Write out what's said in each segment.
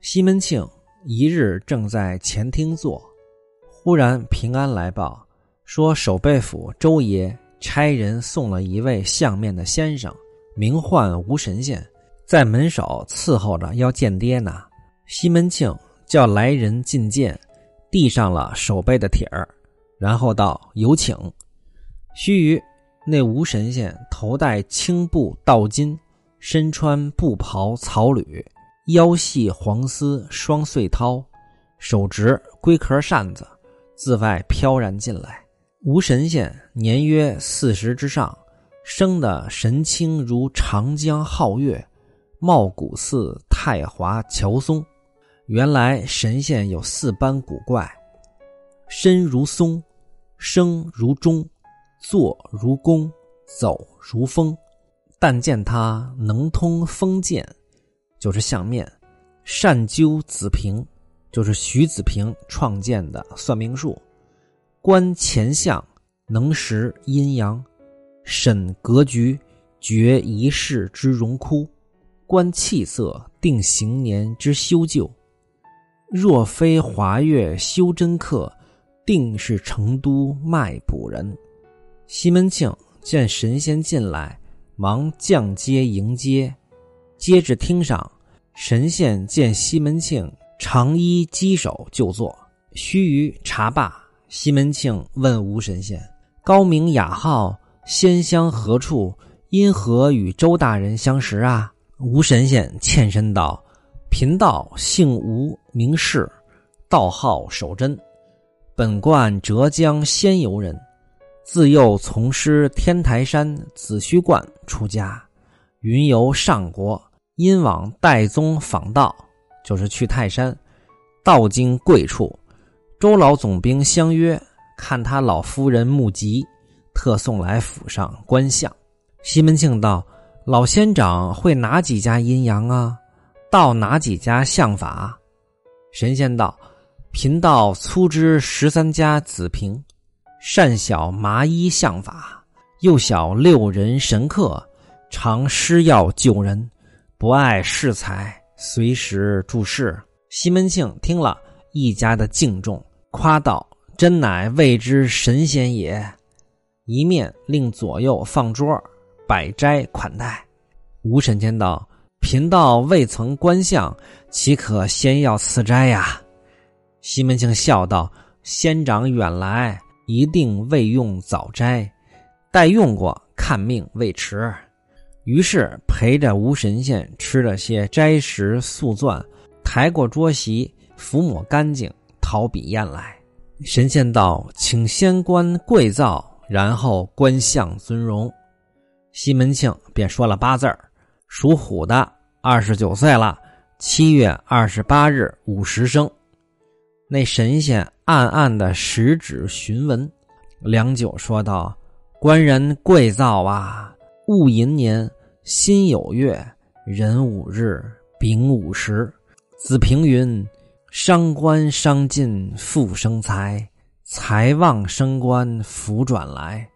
西门庆一日正在前厅坐，忽然平安来报，说守备府周爷差人送了一位相面的先生，名唤吴神仙，在门首伺候着要见爹呢。西门庆叫来人进见，递上了守备的帖儿，然后道：“有请。”须臾，那吴神仙头戴青布道巾，身穿布袍草履。腰系黄丝双穗绦，手执龟壳扇子，自外飘然进来。吴神仙年约四十之上，生得神清如长江皓月，貌古似太华乔松。原来神仙有四般古怪：身如松，声如钟，坐如弓，走如风。但见他能通风剑。就是相面，善究子平，就是徐子平创建的算命术；观前相，能识阴阳，审格局，决一世之荣枯；观气色，定行年之修旧。若非华岳修真客，定是成都卖卜人。西门庆见神仙进来，忙降阶迎接。接至厅上，神仙见西门庆长衣稽首就坐。须臾茶罢，西门庆问吴神仙：“高名雅号，仙乡何处？因何与周大人相识啊？”吴神仙欠身道：“贫道姓吴，名氏，道号守贞，本贯浙江仙游人，自幼从师天台山紫虚观出家。”云游上国，因往岱宗访道，就是去泰山，道经贵处，周老总兵相约，看他老夫人目集，特送来府上观相。西门庆道：“老仙长会哪几家阴阳啊？到哪几家相法？”神仙道：“贫道粗知十三家子平，善晓麻衣相法，又晓六人神客。”常施药救人，不爱恃财，随时注释。西门庆听了，一家的敬重，夸道：“真乃未知神仙也。”一面令左右放桌，摆斋款待。吴神仙道：“贫道未曾观相，岂可先要赐斋呀？”西门庆笑道：“仙长远来，一定未用早斋，待用过，看命未迟。”于是陪着吴神仙吃了些斋食素馔，抬过桌席，抚抹干净，讨笔砚来。神仙道：“请仙官贵造，然后观相尊容。”西门庆便说了八字儿：“属虎的，二十九岁了，七月二十八日午时生。”那神仙暗暗的食指询问，良久说道：“官人贵造啊，戊寅年。”辛酉月壬午日丙午时，子平云：伤官伤尽复生财，财旺升官福转来。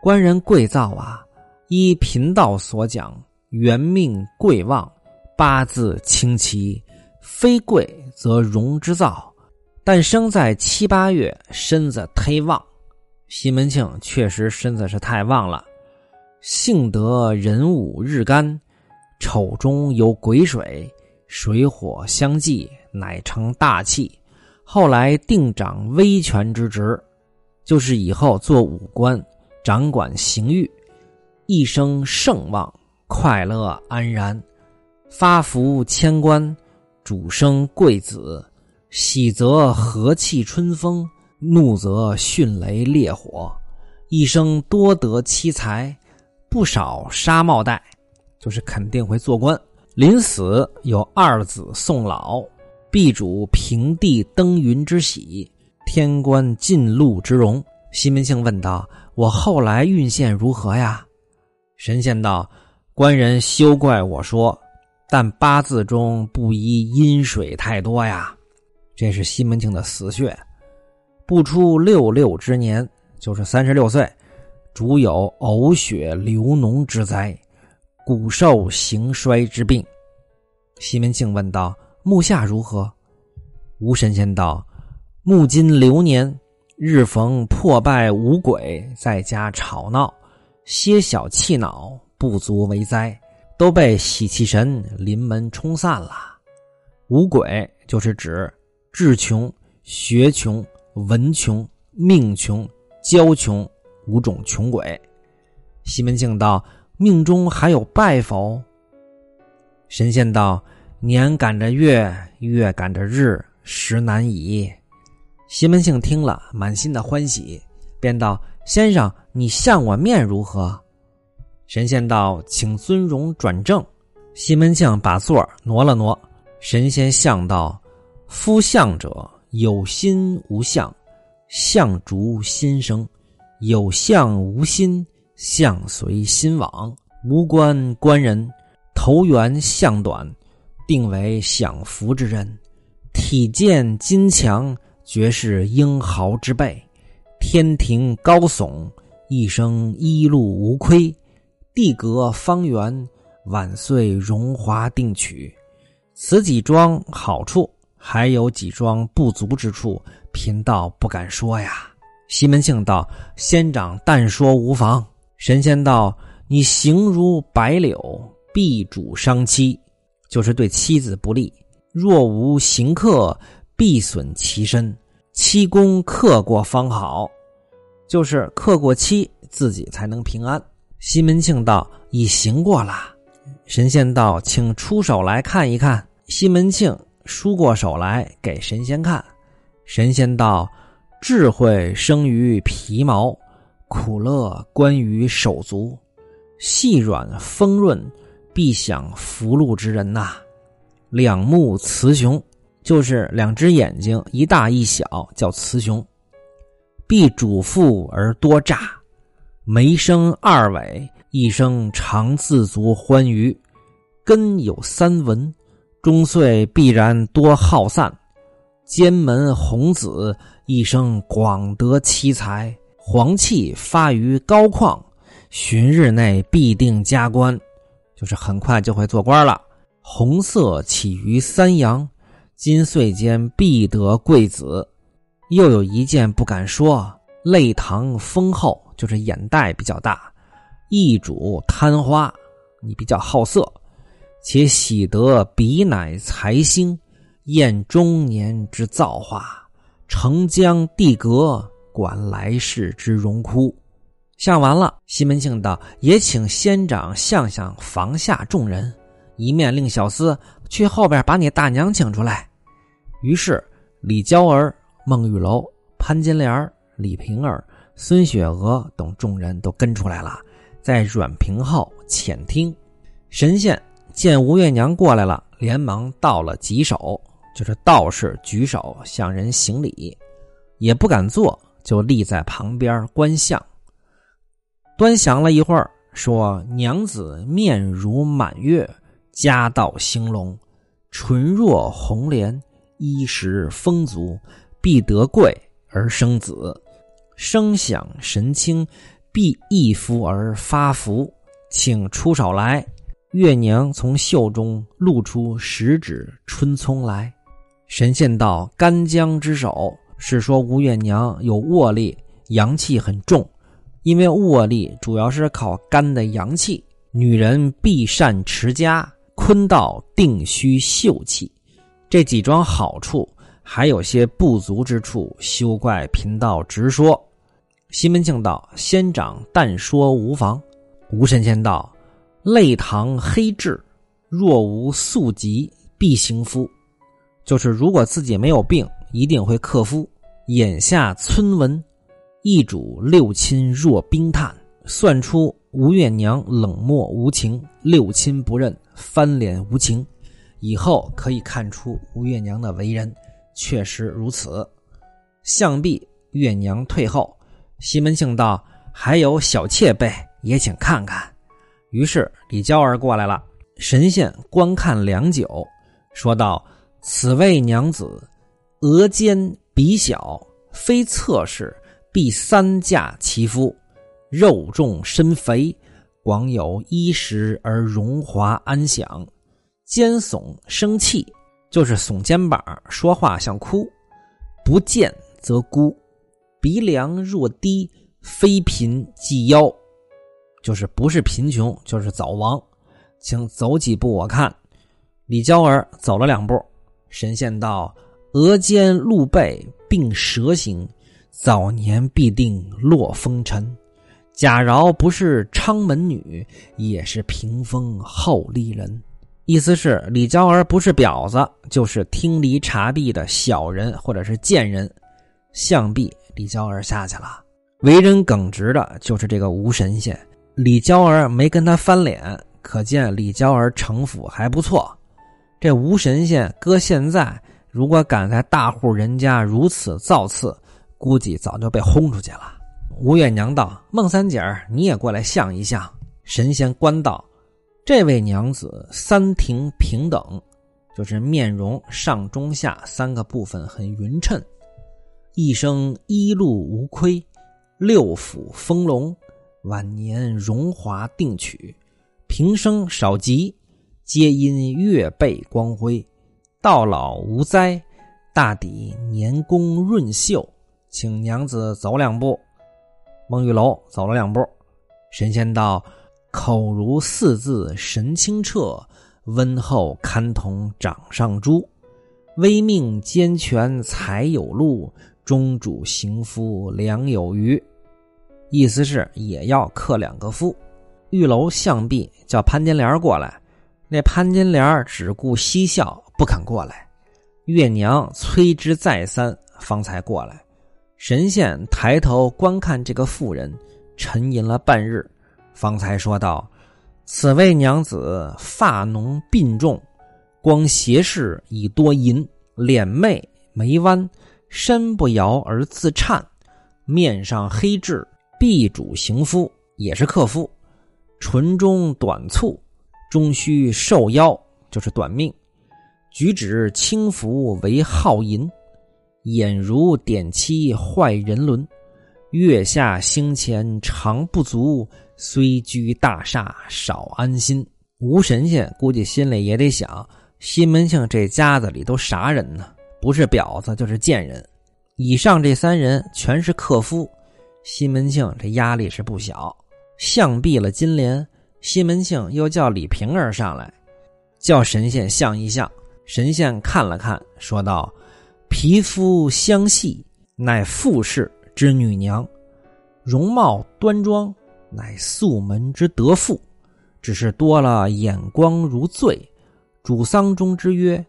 官人贵造啊！依贫道所讲，元命贵旺，八字清奇，非贵则荣之造。但生在七八月，身子忒旺。西门庆确实身子是太旺了。幸得壬午日干，丑中有癸水，水火相济，乃成大器。后来定掌威权之职，就是以后做武官，掌管刑狱，一生盛旺，快乐安然，发福千官，主生贵子，喜则和气春风，怒则迅雷烈火，一生多得妻财。不少纱帽带，就是肯定会做官。临死有二子送老，必主平地登云之喜，天官进禄之荣。西门庆问道：“我后来运线如何呀？”神仙道：“官人休怪我说，但八字中不宜阴水太多呀。这是西门庆的死穴。不出六六之年，就是三十六岁。”主有呕血流脓之灾，骨瘦形衰之病。西门庆问道：“目下如何？”吴神仙道：“目今流年，日逢破败五鬼在家吵闹，些小气恼，不足为灾，都被喜气神临门冲散了。五鬼就是指智穷、学穷、文穷、命穷、交穷五种穷鬼。”西门庆道：“命中还有败否？”神仙道：“年赶着月，月赶着日。”实难以。西门庆听了，满心的欢喜，便道：“先生，你相我面如何？”神仙道：“请尊容转正。”西门庆把座挪了挪。神仙相道：“夫相者，有心无相，相逐心生；有相无心，相随心往。无关官人，头圆相短，定为享福之人。”体健金强，绝世英豪之辈；天庭高耸，一生一路无亏；地阁方圆，万岁荣华定取。此几桩好处，还有几桩不足之处，贫道不敢说呀。西门庆道：“仙长但说无妨。”神仙道：“你行如白柳，必主伤妻，就是对妻子不利。”若无行克，必损其身。七功克过方好，就是克过七，自己才能平安。西门庆道：“已行过了。”神仙道：“请出手来看一看。”西门庆出过手来给神仙看。神仙道：“智慧生于皮毛，苦乐关于手足。细软丰润，必享福禄之人呐。”两目雌雄，就是两只眼睛一大一小，叫雌雄。必主妇而多诈，眉生二尾，一生常自足欢愉。根有三文，终岁必然多耗散。奸门红子，一生广得奇才。黄气发于高旷，旬日内必定加官，就是很快就会做官了。红色起于三阳，金岁间必得贵子。又有一件不敢说，泪堂丰厚，就是眼袋比较大。易主贪花，你比较好色，且喜得彼乃财星，验中年之造化，承将地阁，管来世之荣枯。相完了，西门庆道：“也请仙长相相房下众人。”一面令小厮去后边把你大娘请出来。于是李娇儿、孟玉楼、潘金莲、李瓶儿、孙雪娥等众人都跟出来了，在软屏后浅听。神仙见吴月娘过来了，连忙到了几首，就是道士举手向人行礼，也不敢坐，就立在旁边观相。端详了一会儿，说：“娘子面如满月。”家道兴隆，唇若红莲，衣食丰足，必得贵而生子，声响神清，必一福而发福。请出手来。月娘从袖中露出十指春葱来。神仙道：“干将之手，是说吴月娘有卧力，阳气很重。因为卧力主要是靠肝的阳气。女人必善持家。”坤道定虚秀气，这几桩好处，还有些不足之处，休怪贫道直说。西门庆道：“仙长但说无妨。”吴神仙道：“泪堂黑痣，若无素疾，必行夫。就是如果自己没有病，一定会克夫。眼下村文，一主六亲若冰炭，算出。”吴月娘冷漠无情，六亲不认，翻脸无情。以后可以看出吴月娘的为人，确实如此。想必月娘退后，西门庆道：“还有小妾辈，也请看看。”于是李娇儿过来了，神仙观看良久，说道：“此位娘子，额尖鼻小，非侧室，必三嫁其夫。”肉重身肥，广有衣食而荣华安享；肩耸生气，就是耸肩膀，说话像哭。不见则孤，鼻梁若低，非贫即夭，就是不是贫穷就是早亡。请走几步我看。李娇儿走了两步，神仙道：“额间露背并蛇形，早年必定落风尘。假饶不是昌门女，也是屏风后丽人。”意思是李娇儿不是婊子，就是听离察壁的小人或者是贱人。想必李娇儿下去了。为人耿直的就是这个吴神仙。李娇儿没跟他翻脸，可见李娇儿城府还不错。这吴神仙搁现在，如果敢在大户人家如此造次，估计早就被轰出去了。吴月娘道：“孟三姐儿，你也过来相一相。”神仙官道。这位娘子三庭平等，就是面容上中下三个部分很匀称，一生一路无亏，六府丰隆，晚年荣华定取，平生少疾，皆因月背光辉，到老无灾，大抵年功润秀，请娘子走两步。孟玉楼走了两步，神仙道。口如四字神清澈，温厚堪同掌上珠。微命兼权财有路，中主行夫良有余。意思是也要克两个夫。玉楼向壁叫潘金莲过来，那潘金莲只顾嬉笑，不肯过来。月娘催之再三，方才过来。神仙抬头观看这个妇人，沉吟了半日。方才说道：“此位娘子发浓鬓重，光斜视已多银，脸媚眉弯，身不摇而自颤，面上黑痣，必主行夫，也是克夫。唇中短促，终须受腰，就是短命。举止轻浮为好淫，眼如点漆坏人伦。月下星钱常不足。”虽居大厦少安心，吴神仙估计心里也得想：西门庆这家子里都啥人呢？不是婊子就是贱人。以上这三人全是克夫，西门庆这压力是不小。相毙了金莲，西门庆又叫李瓶儿上来，叫神仙相一相。神仙看了看，说道：“皮肤相细，乃富氏之女娘，容貌端庄。”乃素门之德妇，只是多了眼光如醉。主丧中之曰：“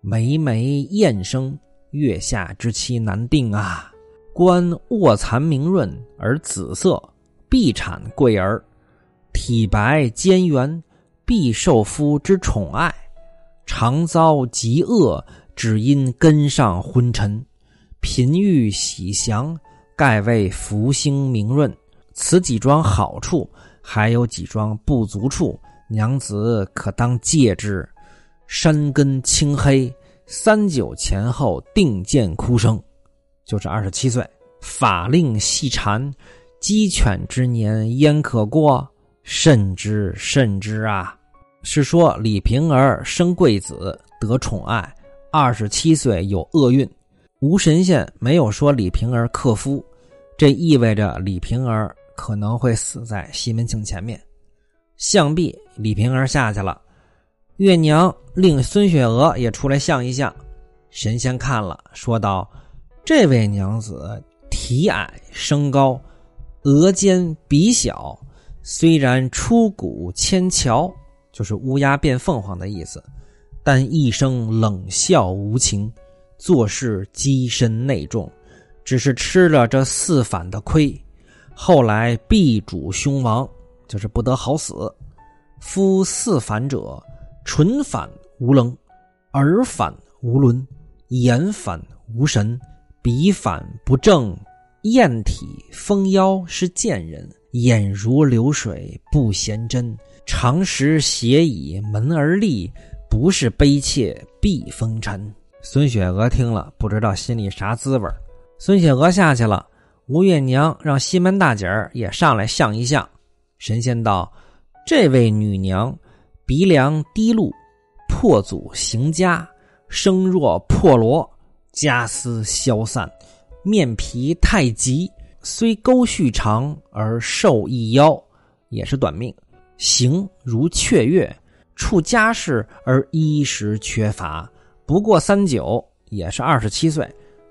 眉眉艳生，月下之期难定啊。观卧蚕明润而紫色，必产贵儿；体白坚圆，必受夫之宠爱。常遭极恶，只因根上昏沉。贫欲喜祥，盖为福星明润。”此几桩好处，还有几桩不足处，娘子可当戒之。山根青黑，三九前后定见哭声，就是二十七岁。法令细缠，鸡犬之年焉可过？慎之慎之啊！是说李瓶儿生贵子，得宠爱，二十七岁有厄运。吴神仙没有说李瓶儿克夫，这意味着李瓶儿。可能会死在西门庆前面，想必李瓶儿下去了。月娘令孙雪娥也出来相一相。神仙看了，说道：“这位娘子体矮身高，额尖鼻小，虽然出谷千桥，就是乌鸦变凤凰的意思，但一生冷笑无情，做事机深内重，只是吃了这四反的亏。”后来必主凶亡，就是不得好死。夫四反者：唇反无棱，耳反无伦，眼反无神，鼻反不正，咽体丰腰是贱人，眼如流水不嫌真，常时斜倚门而立，不是悲切避风尘。孙雪娥听了，不知道心里啥滋味孙雪娥下去了。吴月娘让西门大姐儿也上来相一相。神仙道：“这位女娘鼻梁低露，破祖行家，声若破锣，家私消散，面皮太急，虽钩续长而寿亦夭，也是短命。行如雀跃，处家事而衣食缺乏，不过三九，也是二十七岁，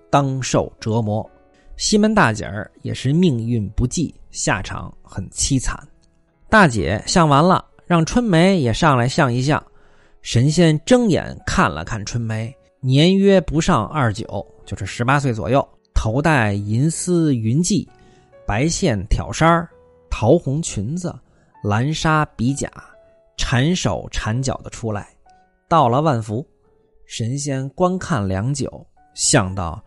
当受折磨。西门大姐儿也是命运不济，下场很凄惨。大姐相完了，让春梅也上来相一相。神仙睁眼看了看春梅，年约不上二九，就是十八岁左右，头戴银丝云髻，白线挑衫桃红裙子，蓝纱比甲，缠手缠脚的出来，到了万福。神仙观看良久，想到。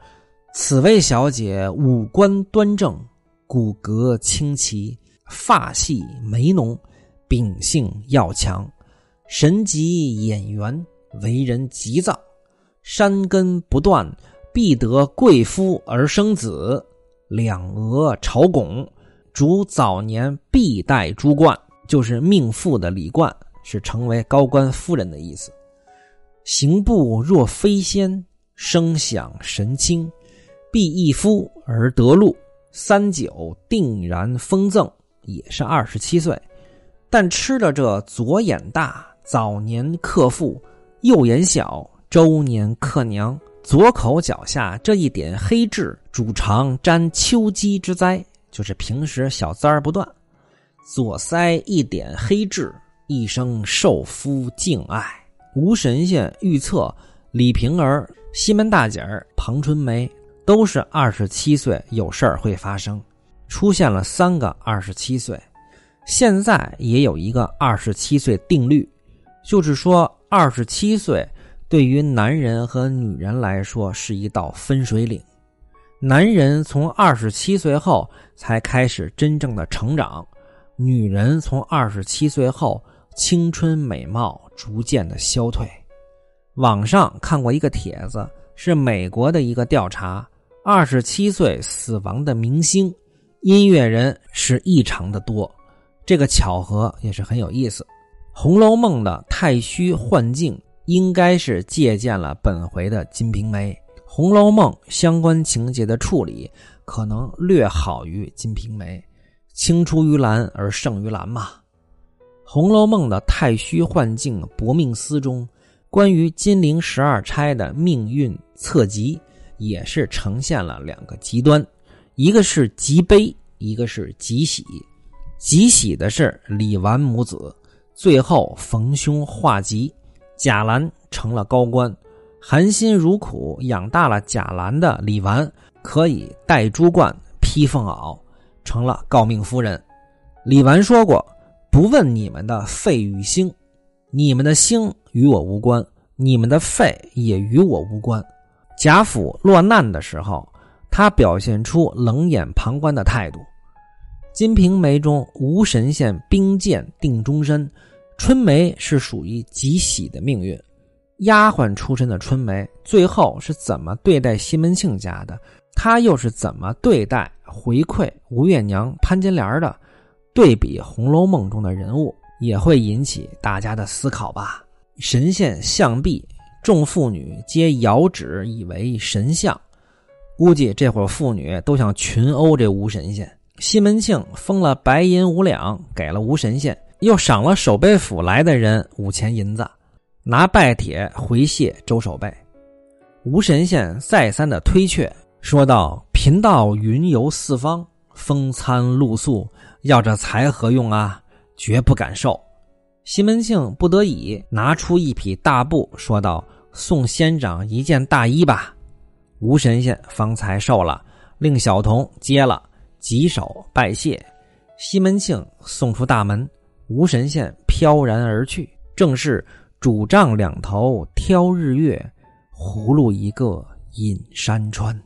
此位小姐五官端正，骨骼清奇，发细眉浓，秉性要强，神级眼缘，为人急躁，山根不断，必得贵夫而生子。两额朝拱，主早年必戴珠冠，就是命妇的礼冠，是成为高官夫人的意思。行步若飞仙，声响神清。必一夫而得禄，三九定然封赠，也是二十七岁。但吃了这左眼大，早年克父；右眼小，周年克娘。左口脚下这一点黑痣，主常沾秋饥之灾，就是平时小灾儿不断。左腮一点黑痣，一生受夫敬爱。吴神仙预测李瓶儿、西门大姐儿、庞春梅。都是二十七岁有事儿会发生，出现了三个二十七岁，现在也有一个二十七岁定律，就是说二十七岁对于男人和女人来说是一道分水岭，男人从二十七岁后才开始真正的成长，女人从二十七岁后青春美貌逐渐的消退。网上看过一个帖子，是美国的一个调查。二十七岁死亡的明星、音乐人是异常的多，这个巧合也是很有意思。《红楼梦》的太虚幻境应该是借鉴了本回的《金瓶梅》，《红楼梦》相关情节的处理可能略好于《金瓶梅》，青出于蓝而胜于蓝嘛。《红楼梦》的太虚幻境薄命司中，关于金陵十二钗的命运测极。也是呈现了两个极端，一个是极悲，一个是极喜。极喜的是李纨母子最后逢凶化吉，贾兰成了高官，含辛茹苦养大了贾兰的李纨可以戴珠冠、披凤袄，成了诰命夫人。李纨说过：“不问你们的肺与心，你们的心与我无关，你们的肺也与我无关。”贾府落难的时候，他表现出冷眼旁观的态度。《金瓶梅》中，吴神仙冰剑定终身，春梅是属于极喜的命运。丫鬟出身的春梅，最后是怎么对待西门庆家的？她又是怎么对待回馈吴月娘、潘金莲的？对比《红楼梦》中的人物，也会引起大家的思考吧。神仙象壁。众妇女皆遥指以为神像，估计这会儿妇女都想群殴这吴神仙。西门庆封了白银五两给了吴神仙，又赏了守备府来的人五钱银子，拿拜帖回谢周守备。吴神仙再三的推却，说道：“贫道云游四方，风餐露宿，要这财何用啊？绝不敢受。”西门庆不得已拿出一匹大布，说道。送仙长一件大衣吧，吴神仙方才受了，令小童接了，几手拜谢。西门庆送出大门，无神仙飘然而去。正是拄杖两头挑日月，葫芦一个隐山川。